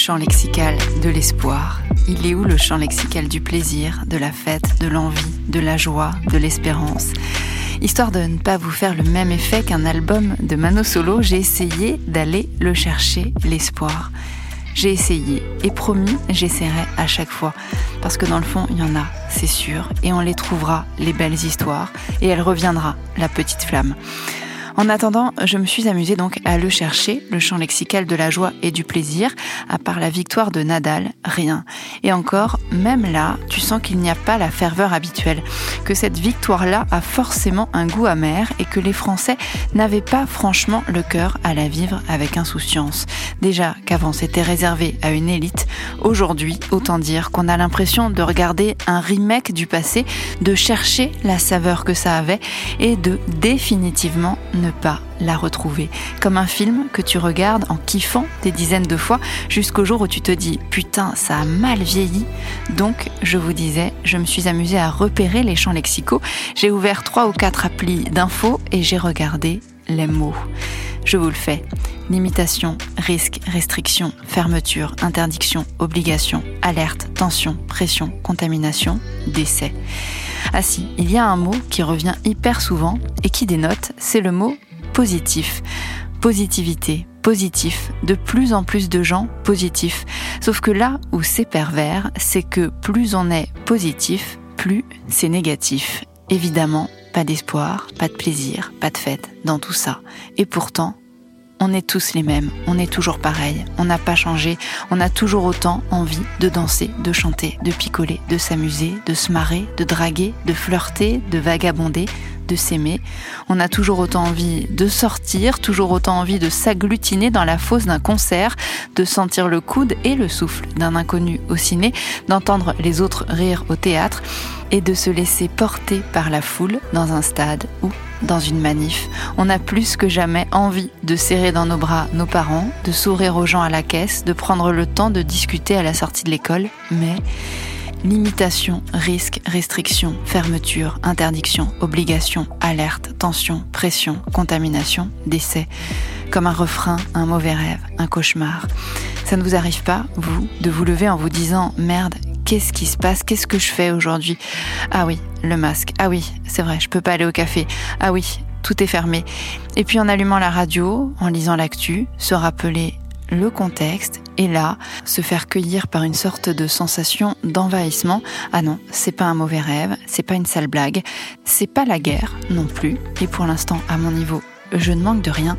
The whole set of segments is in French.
champ lexical de l'espoir? Il est où le champ lexical du plaisir, de la fête, de l'envie, de la joie, de l'espérance? Histoire de ne pas vous faire le même effet qu'un album de Mano Solo, j'ai essayé d'aller le chercher, l'espoir. J'ai essayé et promis, j'essaierai à chaque fois. Parce que dans le fond, il y en a, c'est sûr, et on les trouvera, les belles histoires, et elle reviendra, la petite flamme. En attendant, je me suis amusée donc à le chercher, le champ lexical de la joie et du plaisir, à part la victoire de Nadal, rien. Et encore, même là, tu sens qu'il n'y a pas la ferveur habituelle, que cette victoire-là a forcément un goût amer et que les Français n'avaient pas franchement le cœur à la vivre avec insouciance. Déjà qu'avant c'était réservé à une élite, aujourd'hui, autant dire qu'on a l'impression de regarder un remake du passé, de chercher la saveur que ça avait et de définitivement ne pas la retrouver. Comme un film que tu regardes en kiffant des dizaines de fois jusqu'au jour où tu te dis putain ça a mal vieilli. Donc je vous disais, je me suis amusée à repérer les champs lexicaux. J'ai ouvert trois ou quatre applis d'infos et j'ai regardé les mots. Je vous le fais. Limitation, risque, restriction, fermeture, interdiction, obligation, alerte, tension, pression, contamination, décès. Ah si, il y a un mot qui revient hyper souvent et qui dénote, c'est le mot positif. Positivité, positif, de plus en plus de gens positifs. Sauf que là où c'est pervers, c'est que plus on est positif, plus c'est négatif. Évidemment, pas d'espoir, pas de plaisir, pas de fête dans tout ça. Et pourtant, on est tous les mêmes, on est toujours pareil, on n'a pas changé, on a toujours autant envie de danser, de chanter, de picoler, de s'amuser, de se marrer, de draguer, de flirter, de vagabonder, de s'aimer. On a toujours autant envie de sortir, toujours autant envie de s'agglutiner dans la fosse d'un concert, de sentir le coude et le souffle d'un inconnu au ciné, d'entendre les autres rire au théâtre et de se laisser porter par la foule dans un stade ou dans une manif. On a plus que jamais envie de serrer dans nos bras nos parents, de sourire aux gens à la caisse, de prendre le temps de discuter à la sortie de l'école, mais limitation, risque, restriction, fermeture, interdiction, obligation, alerte, tension, pression, contamination, décès. Comme un refrain, un mauvais rêve, un cauchemar. Ça ne vous arrive pas, vous, de vous lever en vous disant merde, qu'est-ce qui se passe? Qu'est-ce que je fais aujourd'hui? Ah oui, le masque. Ah oui, c'est vrai, je peux pas aller au café. Ah oui, tout est fermé. Et puis en allumant la radio, en lisant l'actu, se rappeler le contexte et là, se faire cueillir par une sorte de sensation d'envahissement. Ah non, c'est pas un mauvais rêve, c'est pas une sale blague, c'est pas la guerre non plus. Et pour l'instant, à mon niveau, je ne manque de rien,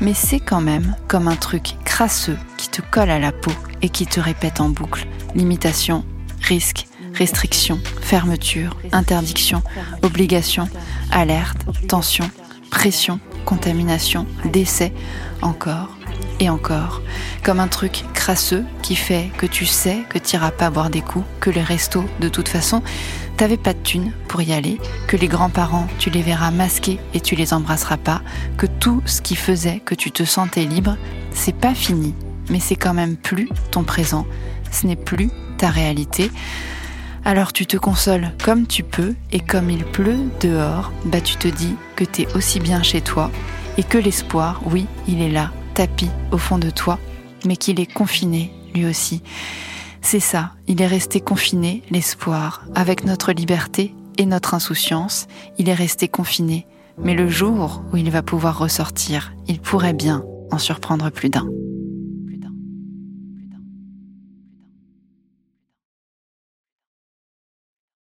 mais c'est quand même comme un truc crasseux qui te colle à la peau et qui te répète en boucle. Limitation, risque, restriction, fermeture, interdiction, obligation, alerte, tension, pression, contamination, décès, encore et encore, comme un truc crasseux qui fait que tu sais que tu n'iras pas boire des coups, que les restos, de toute façon, t'avais pas de thunes pour y aller, que les grands-parents, tu les verras masqués et tu les embrasseras pas, que tout ce qui faisait que tu te sentais libre, c'est pas fini, mais c'est quand même plus ton présent, ce n'est plus ta réalité. Alors tu te consoles comme tu peux et comme il pleut dehors, bah tu te dis que tu es aussi bien chez toi et que l'espoir, oui, il est là, au fond de toi, mais qu'il est confiné lui aussi. C'est ça, il est resté confiné, l'espoir, avec notre liberté et notre insouciance, il est resté confiné. Mais le jour où il va pouvoir ressortir, il pourrait bien en surprendre plus d'un.